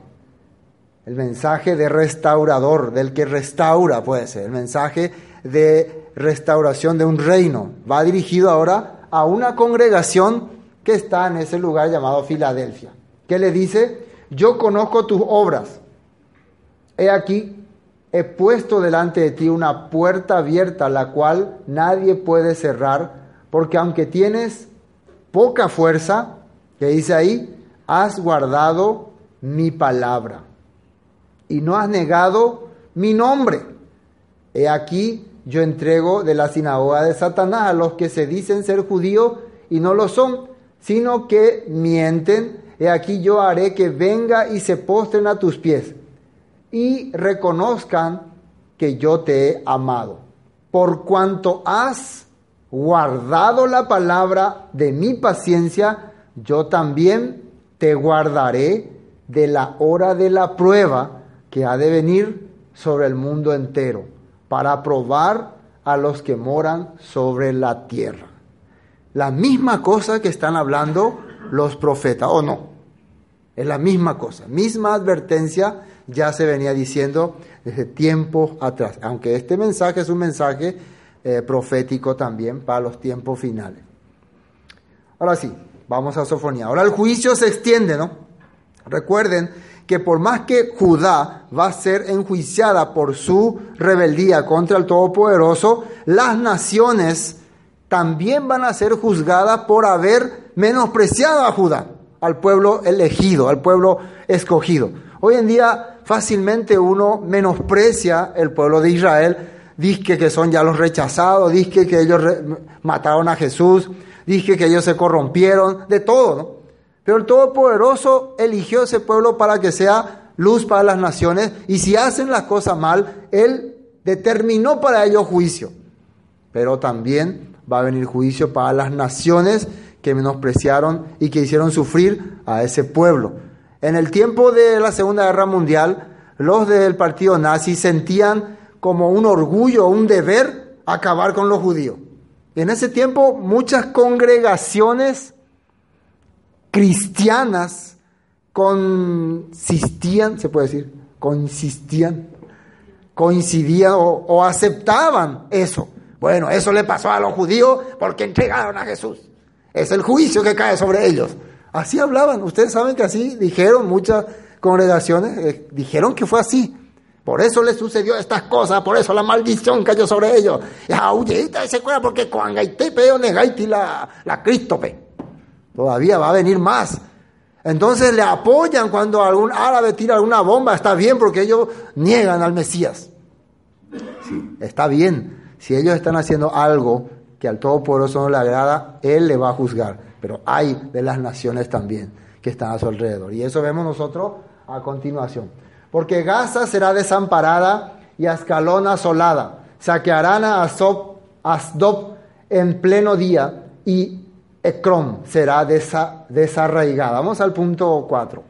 El mensaje de restaurador, del que restaura puede ser, el mensaje de restauración de un reino. Va dirigido ahora a una congregación que está en ese lugar llamado Filadelfia, que le dice, yo conozco tus obras. He aquí, he puesto delante de ti una puerta abierta, la cual nadie puede cerrar, porque aunque tienes poca fuerza, que dice ahí, has guardado mi palabra y no has negado mi nombre. He aquí, yo entrego de la sinagoga de Satanás a los que se dicen ser judíos y no lo son, sino que mienten. He aquí yo haré que venga y se postren a tus pies y reconozcan que yo te he amado. Por cuanto has guardado la palabra de mi paciencia, yo también te guardaré de la hora de la prueba que ha de venir sobre el mundo entero para probar a los que moran sobre la tierra. La misma cosa que están hablando los profetas, ¿o no? Es la misma cosa, misma advertencia ya se venía diciendo desde tiempo atrás, aunque este mensaje es un mensaje eh, profético también para los tiempos finales. Ahora sí, vamos a Sofonía. Ahora el juicio se extiende, ¿no? Recuerden que por más que Judá va a ser enjuiciada por su rebeldía contra el Todopoderoso, las naciones también van a ser juzgadas por haber menospreciado a Judá, al pueblo elegido, al pueblo escogido. Hoy en día fácilmente uno menosprecia el pueblo de Israel, dice que son ya los rechazados, dice que ellos mataron a Jesús, dice que ellos se corrompieron, de todo, ¿no? Pero el Todopoderoso eligió ese pueblo para que sea luz para las naciones y si hacen las cosas mal, Él determinó para ellos juicio. Pero también va a venir juicio para las naciones que menospreciaron y que hicieron sufrir a ese pueblo. En el tiempo de la Segunda Guerra Mundial, los del partido nazi sentían como un orgullo, un deber acabar con los judíos. En ese tiempo muchas congregaciones cristianas consistían, se puede decir, consistían, coincidían o, o aceptaban eso. Bueno, eso le pasó a los judíos porque entregaron a Jesús. Es el juicio que cae sobre ellos. Así hablaban. Ustedes saben que así dijeron muchas congregaciones, eh, dijeron que fue así. Por eso les sucedió estas cosas, por eso la maldición cayó sobre ellos. Y se porque cuando peo negaiti la, la Crístope. Todavía va a venir más. Entonces le apoyan cuando algún árabe tira alguna bomba, está bien porque ellos niegan al Mesías. Sí, está bien. Si ellos están haciendo algo que al Todopoderoso no le agrada, Él le va a juzgar. Pero hay de las naciones también que están a su alrededor. Y eso vemos nosotros a continuación. Porque Gaza será desamparada y Ascalón asolada. Saquearán a Asdod en pleno día y Ecrón será desarraigada. Vamos al punto 4.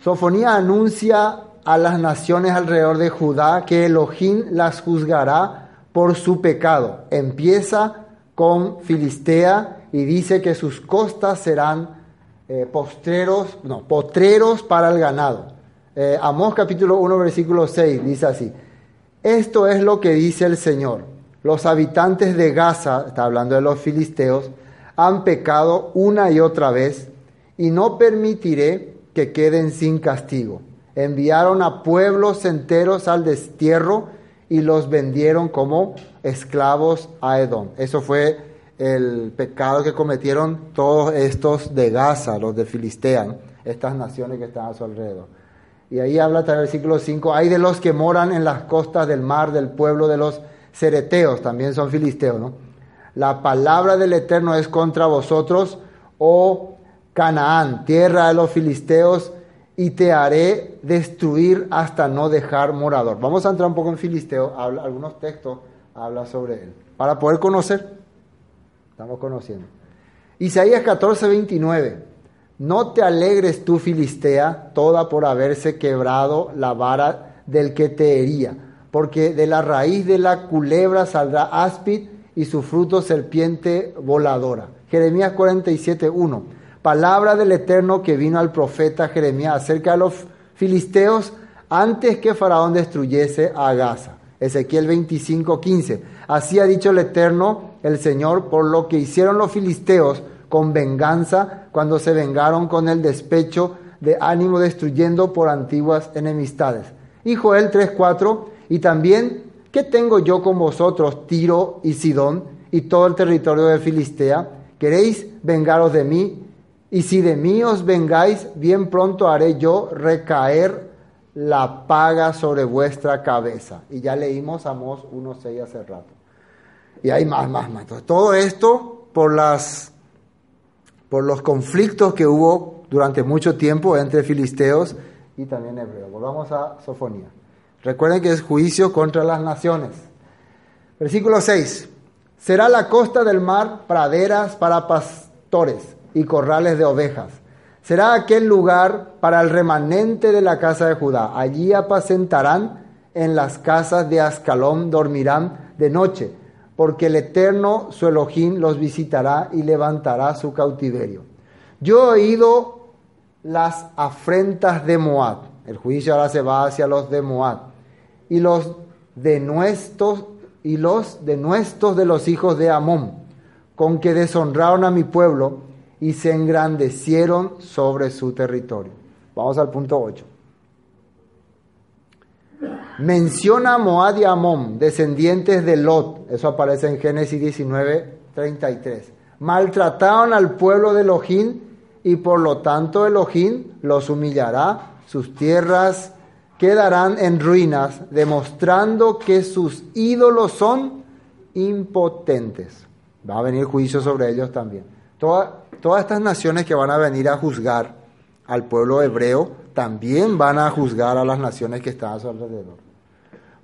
Sofonía anuncia a las naciones alrededor de Judá que Elohim las juzgará por su pecado. Empieza con Filistea y dice que sus costas serán eh, postreros, no, potreros para el ganado. Eh, Amós capítulo 1 versículo 6 dice así, esto es lo que dice el Señor. Los habitantes de Gaza, está hablando de los filisteos, han pecado una y otra vez y no permitiré que queden sin castigo enviaron a pueblos enteros al destierro y los vendieron como esclavos a Edom. Eso fue el pecado que cometieron todos estos de Gaza, los de Filistea, estas naciones que están a su alrededor. Y ahí habla hasta el versículo 5, hay de los que moran en las costas del mar, del pueblo de los cereteos, también son filisteos, ¿no? La palabra del Eterno es contra vosotros, oh Canaán, tierra de los filisteos, y te haré destruir hasta no dejar morador. Vamos a entrar un poco en Filisteo, habla, algunos textos habla sobre él, para poder conocer. Estamos conociendo. Isaías 14, 29. No te alegres tú, Filistea, toda por haberse quebrado la vara del que te hería, porque de la raíz de la culebra saldrá áspid y su fruto serpiente voladora. Jeremías 47, 1 palabra del Eterno que vino al profeta Jeremías acerca de los filisteos antes que Faraón destruyese a Gaza. Ezequiel 25, 15. Así ha dicho el Eterno, el Señor, por lo que hicieron los filisteos con venganza cuando se vengaron con el despecho de ánimo destruyendo por antiguas enemistades. Y Joel 3:4, y también, ¿qué tengo yo con vosotros, Tiro y Sidón y todo el territorio de Filistea? ¿Queréis vengaros de mí? Y si de mí os vengáis, bien pronto haré yo recaer la paga sobre vuestra cabeza. Y ya leímos Amós 1.6 hace rato. Y hay más, más, más. todo esto por, las, por los conflictos que hubo durante mucho tiempo entre filisteos y también hebreos. Volvamos a Sofonía. Recuerden que es juicio contra las naciones. Versículo 6. Será la costa del mar praderas para pastores y corrales de ovejas. Será aquel lugar para el remanente de la casa de Judá. Allí apacentarán en las casas de Ascalón, dormirán de noche, porque el Eterno, su Elohim, los visitará y levantará su cautiverio. Yo he oído las afrentas de Moab. El juicio ahora se va hacia los de Moab. Y los denuestos y los denuestos de los hijos de Amón, con que deshonraron a mi pueblo y se engrandecieron sobre su territorio. Vamos al punto 8. Menciona a Moab y Amón, descendientes de Lot. Eso aparece en Génesis 19, 33. Maltrataron al pueblo de Elohim y por lo tanto Elohim los humillará. Sus tierras quedarán en ruinas, demostrando que sus ídolos son impotentes. Va a venir juicio sobre ellos también. todas estas naciones que van a venir a juzgar al pueblo hebreo, también van a juzgar a las naciones que están a su alrededor.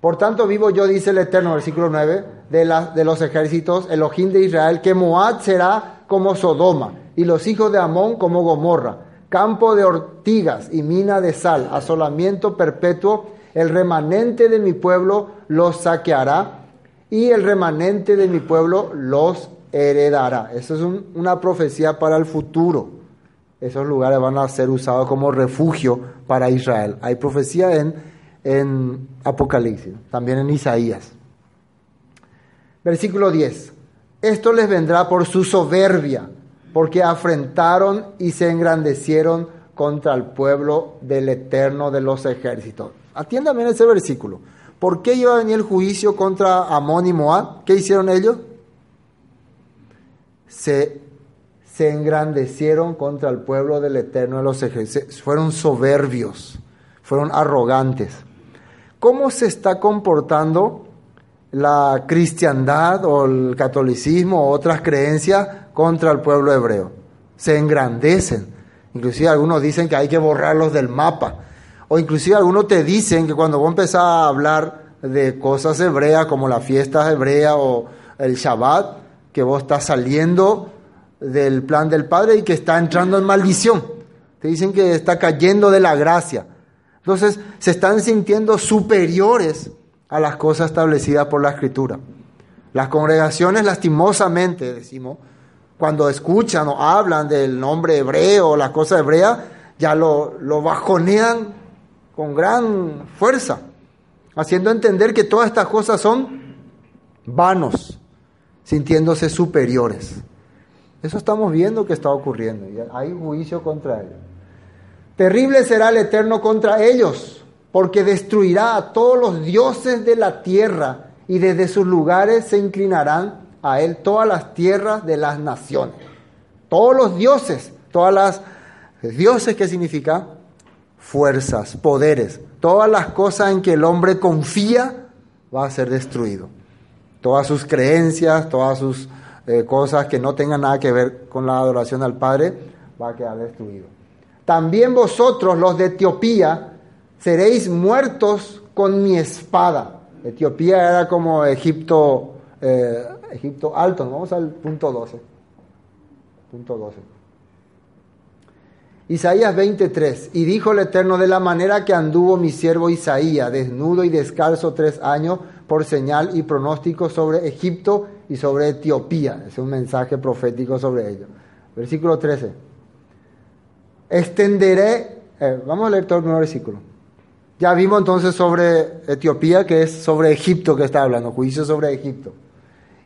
Por tanto, vivo yo, dice el Eterno, versículo 9, de, de los ejércitos, Elohim de Israel, que Moab será como Sodoma, y los hijos de Amón como Gomorra, campo de ortigas y mina de sal, asolamiento perpetuo, el remanente de mi pueblo los saqueará, y el remanente de mi pueblo los heredará. Eso es una profecía para el futuro. Esos lugares van a ser usados como refugio para Israel. Hay profecía en en Apocalipsis, también en Isaías. Versículo 10. Esto les vendrá por su soberbia, porque afrentaron y se engrandecieron contra el pueblo del Eterno de los ejércitos. Atiendan bien ese versículo. ¿Por qué iba a venir el juicio contra Amón y Moab? ¿Qué hicieron ellos? Se, se engrandecieron contra el pueblo del Eterno de los ejércitos. Fueron soberbios, fueron arrogantes cómo se está comportando la cristiandad o el catolicismo o otras creencias contra el pueblo hebreo. Se engrandecen. Inclusive algunos dicen que hay que borrarlos del mapa. O inclusive algunos te dicen que cuando vos empezás a hablar de cosas hebreas como la fiesta hebrea o el Shabbat, que vos estás saliendo del plan del Padre y que está entrando en maldición. Te dicen que está cayendo de la gracia. Entonces se están sintiendo superiores a las cosas establecidas por la Escritura. Las congregaciones lastimosamente, decimos, cuando escuchan o hablan del nombre hebreo o la cosa hebrea, ya lo, lo bajonean con gran fuerza, haciendo entender que todas estas cosas son vanos, sintiéndose superiores. Eso estamos viendo que está ocurriendo y hay juicio contra ellos. Terrible será el Eterno contra ellos, porque destruirá a todos los dioses de la tierra y desde sus lugares se inclinarán a él todas las tierras de las naciones. Todos los dioses, todas las dioses que significa fuerzas, poderes, todas las cosas en que el hombre confía va a ser destruido. Todas sus creencias, todas sus eh, cosas que no tengan nada que ver con la adoración al Padre va a quedar destruido también vosotros los de Etiopía seréis muertos con mi espada. Etiopía era como Egipto, eh, Egipto alto. Vamos al punto 12. Punto 12. Isaías 23. Y dijo el Eterno de la manera que anduvo mi siervo Isaías, desnudo y descalzo tres años, por señal y pronóstico sobre Egipto y sobre Etiopía. Es un mensaje profético sobre ello. Versículo 13 extenderé, eh, vamos a leer todo el primer versículo. Ya vimos entonces sobre Etiopía, que es sobre Egipto que está hablando, juicio sobre Egipto.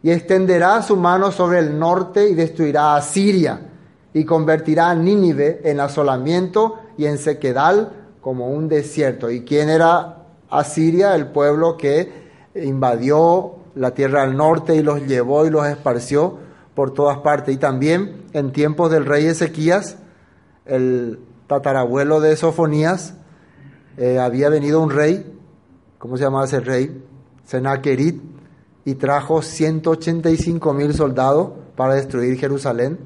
Y extenderá su mano sobre el norte y destruirá a Siria y convertirá a Nínive en asolamiento y en sequedal como un desierto. ¿Y quién era Asiria? El pueblo que invadió la tierra al norte y los llevó y los esparció por todas partes. Y también en tiempos del rey Ezequías, el tatarabuelo de Sofonías, eh, había venido un rey, ¿cómo se llamaba ese rey? Senaquerit, y trajo 185 mil soldados para destruir Jerusalén,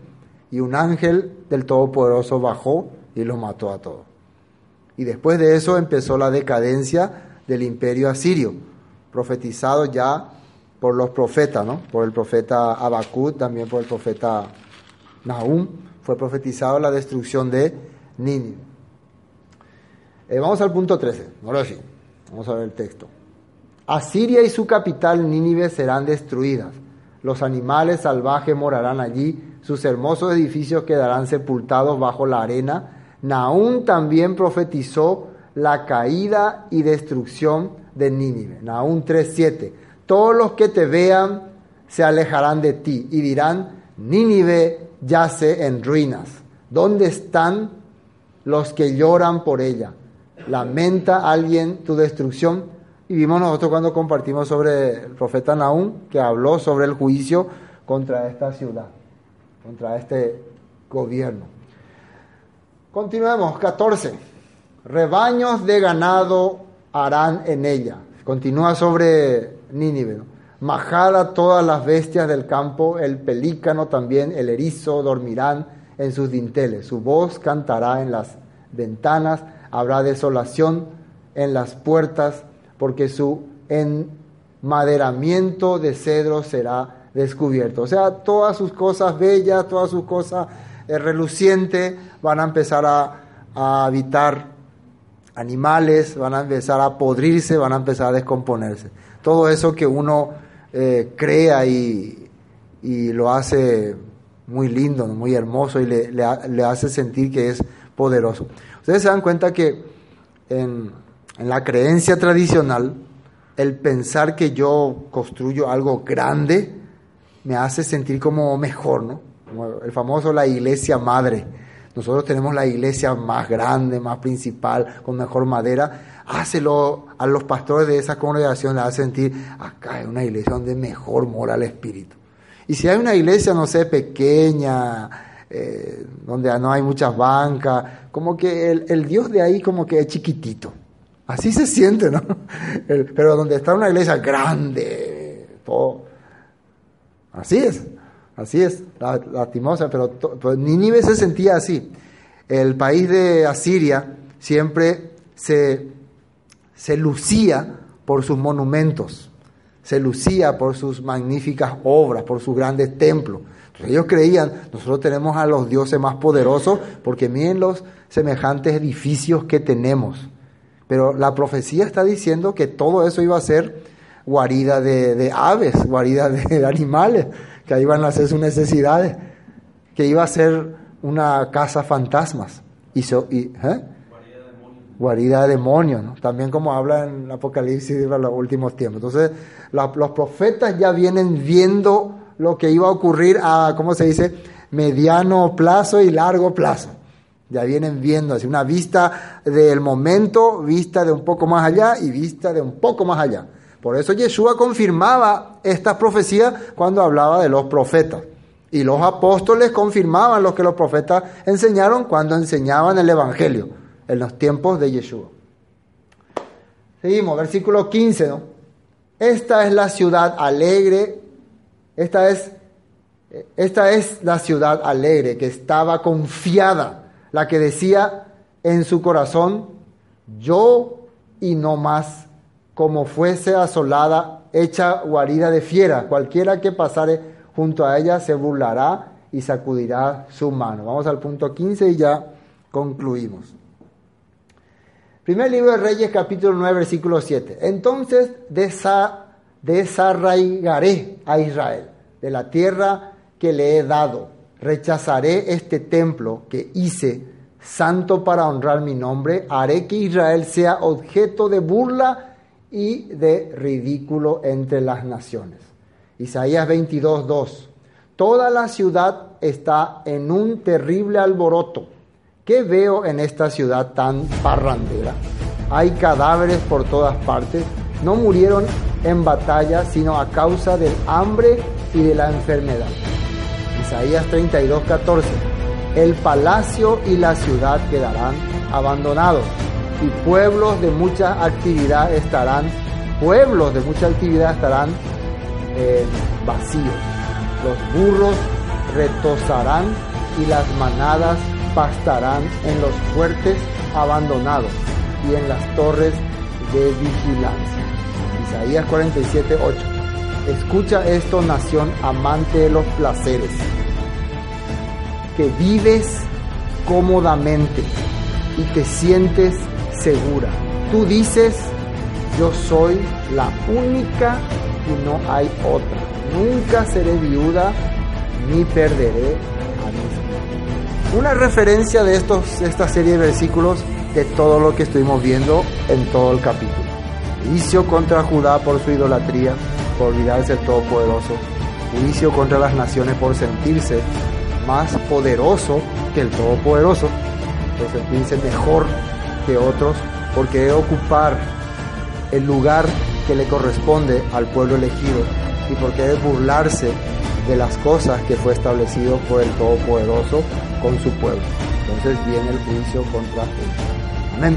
y un ángel del Todopoderoso bajó y los mató a todos. Y después de eso empezó la decadencia del imperio asirio, profetizado ya por los profetas, ¿no? Por el profeta Habacuc, también por el profeta Nahum fue profetizado la destrucción de Nínive. Eh, vamos al punto 13, ahora sí, vamos a ver el texto. Asiria y su capital Nínive serán destruidas, los animales salvajes morarán allí, sus hermosos edificios quedarán sepultados bajo la arena. Naún también profetizó la caída y destrucción de Nínive. Naún 3:7. Todos los que te vean se alejarán de ti y dirán, Nínive yace en ruinas. ¿Dónde están los que lloran por ella? ¿Lamenta alguien tu destrucción? Y vimos nosotros cuando compartimos sobre el profeta Naúm, que habló sobre el juicio contra esta ciudad, contra este gobierno. Continuemos, 14. Rebaños de ganado harán en ella. Continúa sobre Nínive. ¿no? Majada todas las bestias del campo, el pelícano también, el erizo dormirán en sus dinteles. Su voz cantará en las ventanas, habrá desolación en las puertas, porque su enmaderamiento de cedro será descubierto. O sea, todas sus cosas bellas, todas sus cosas eh, relucientes van a empezar a, a habitar animales, van a empezar a podrirse, van a empezar a descomponerse. Todo eso que uno eh, crea y, y, lo hace muy lindo, muy hermoso y le, hace sentir que es poderoso. Ustedes se dan cuenta que en, en la creencia tradicional, el pensar que yo construyo algo grande me hace sentir como mejor, ¿no? Como el famoso la iglesia madre. Nosotros tenemos la iglesia más grande, más principal, con mejor madera. Hácelo a los pastores de esa congregación, le hace sentir, acá hay una iglesia donde mejor mora el Espíritu. Y si hay una iglesia, no sé, pequeña, eh, donde no hay muchas bancas, como que el, el, Dios de ahí como que es chiquitito. Así se siente, ¿no? El, pero donde está una iglesia grande, todo. Así es. Así es, lastimosa, pero, pero Nínive se sentía así. El país de Asiria siempre se, se lucía por sus monumentos, se lucía por sus magníficas obras, por sus grandes templos. Entonces ellos creían, nosotros tenemos a los dioses más poderosos porque miren los semejantes edificios que tenemos. Pero la profecía está diciendo que todo eso iba a ser guarida de, de aves, guarida de animales que ahí van a hacer sus necesidades, que iba a ser una casa fantasmas. Y, so, y ¿eh? guarida de demonios, ¿no? también como habla en Apocalipsis de los últimos tiempos. Entonces, la, los profetas ya vienen viendo lo que iba a ocurrir a, ¿cómo se dice?, mediano plazo y largo plazo. Ya vienen viendo así una vista del momento, vista de un poco más allá y vista de un poco más allá. Por eso Yeshua confirmaba esta profecía cuando hablaba de los profetas. Y los apóstoles confirmaban lo que los profetas enseñaron cuando enseñaban el Evangelio en los tiempos de Yeshua. Seguimos, versículo 15, ¿no? Esta es la ciudad alegre, esta es, esta es la ciudad alegre que estaba confiada, la que decía en su corazón, yo y no más como fuese asolada, hecha guarida de fiera. Cualquiera que pasare junto a ella se burlará y sacudirá su mano. Vamos al punto 15 y ya concluimos. Primer libro de Reyes, capítulo 9, versículo 7. Entonces desarraigaré a Israel de la tierra que le he dado. Rechazaré este templo que hice santo para honrar mi nombre. Haré que Israel sea objeto de burla y de ridículo entre las naciones. Isaías 22, 2. Toda la ciudad está en un terrible alboroto. ¿Qué veo en esta ciudad tan parrandera? Hay cadáveres por todas partes. No murieron en batalla, sino a causa del hambre y de la enfermedad. Isaías 32, 14. El palacio y la ciudad quedarán abandonados y pueblos de mucha actividad estarán, pueblos de mucha actividad estarán eh, vacíos. Los burros retosarán y las manadas pastarán en los fuertes abandonados y en las torres de vigilancia. Isaías 47, 8. Escucha esto, nación amante de los placeres, que vives cómodamente y te sientes segura. Tú dices, yo soy la única y no hay otra. Nunca seré viuda, ni perderé a mis Una referencia de estos, esta serie de versículos de todo lo que estuvimos viendo en todo el capítulo. Juicio contra Judá por su idolatría, por olvidarse del Todopoderoso. Juicio contra las naciones por sentirse más poderoso que el Todopoderoso, por sentirse mejor que otros, porque ocupar el lugar que le corresponde al pueblo elegido y porque debe burlarse de las cosas que fue establecido por el Todopoderoso con su pueblo. Entonces viene el juicio contra él. Amén.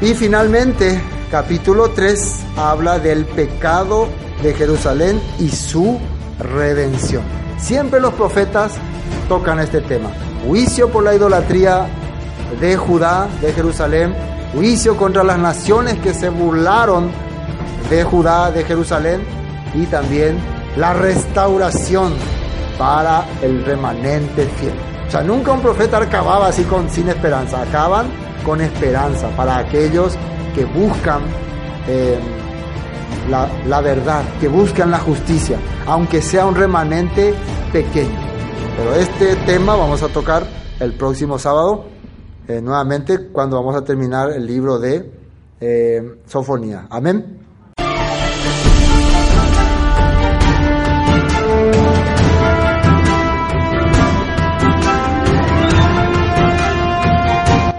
Y finalmente, capítulo 3 habla del pecado de Jerusalén y su redención. Siempre los profetas tocan este tema. Juicio por la idolatría de Judá, de Jerusalén, juicio contra las naciones que se burlaron de Judá, de Jerusalén, y también la restauración para el remanente fiel. O sea, nunca un profeta acababa así con, sin esperanza, acaban con esperanza para aquellos que buscan eh, la, verdad, que buscan la justicia, aunque sea un remanente pequeño. Pero este tema vamos a tocar el próximo sábado, eh, nuevamente cuando vamos a terminar el libro de eh, Sofonía. Amén.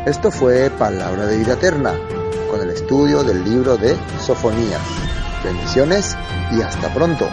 Esto fue Palabra de Vida Eterna, con el estudio del libro de Sofonías. Bendiciones y hasta pronto.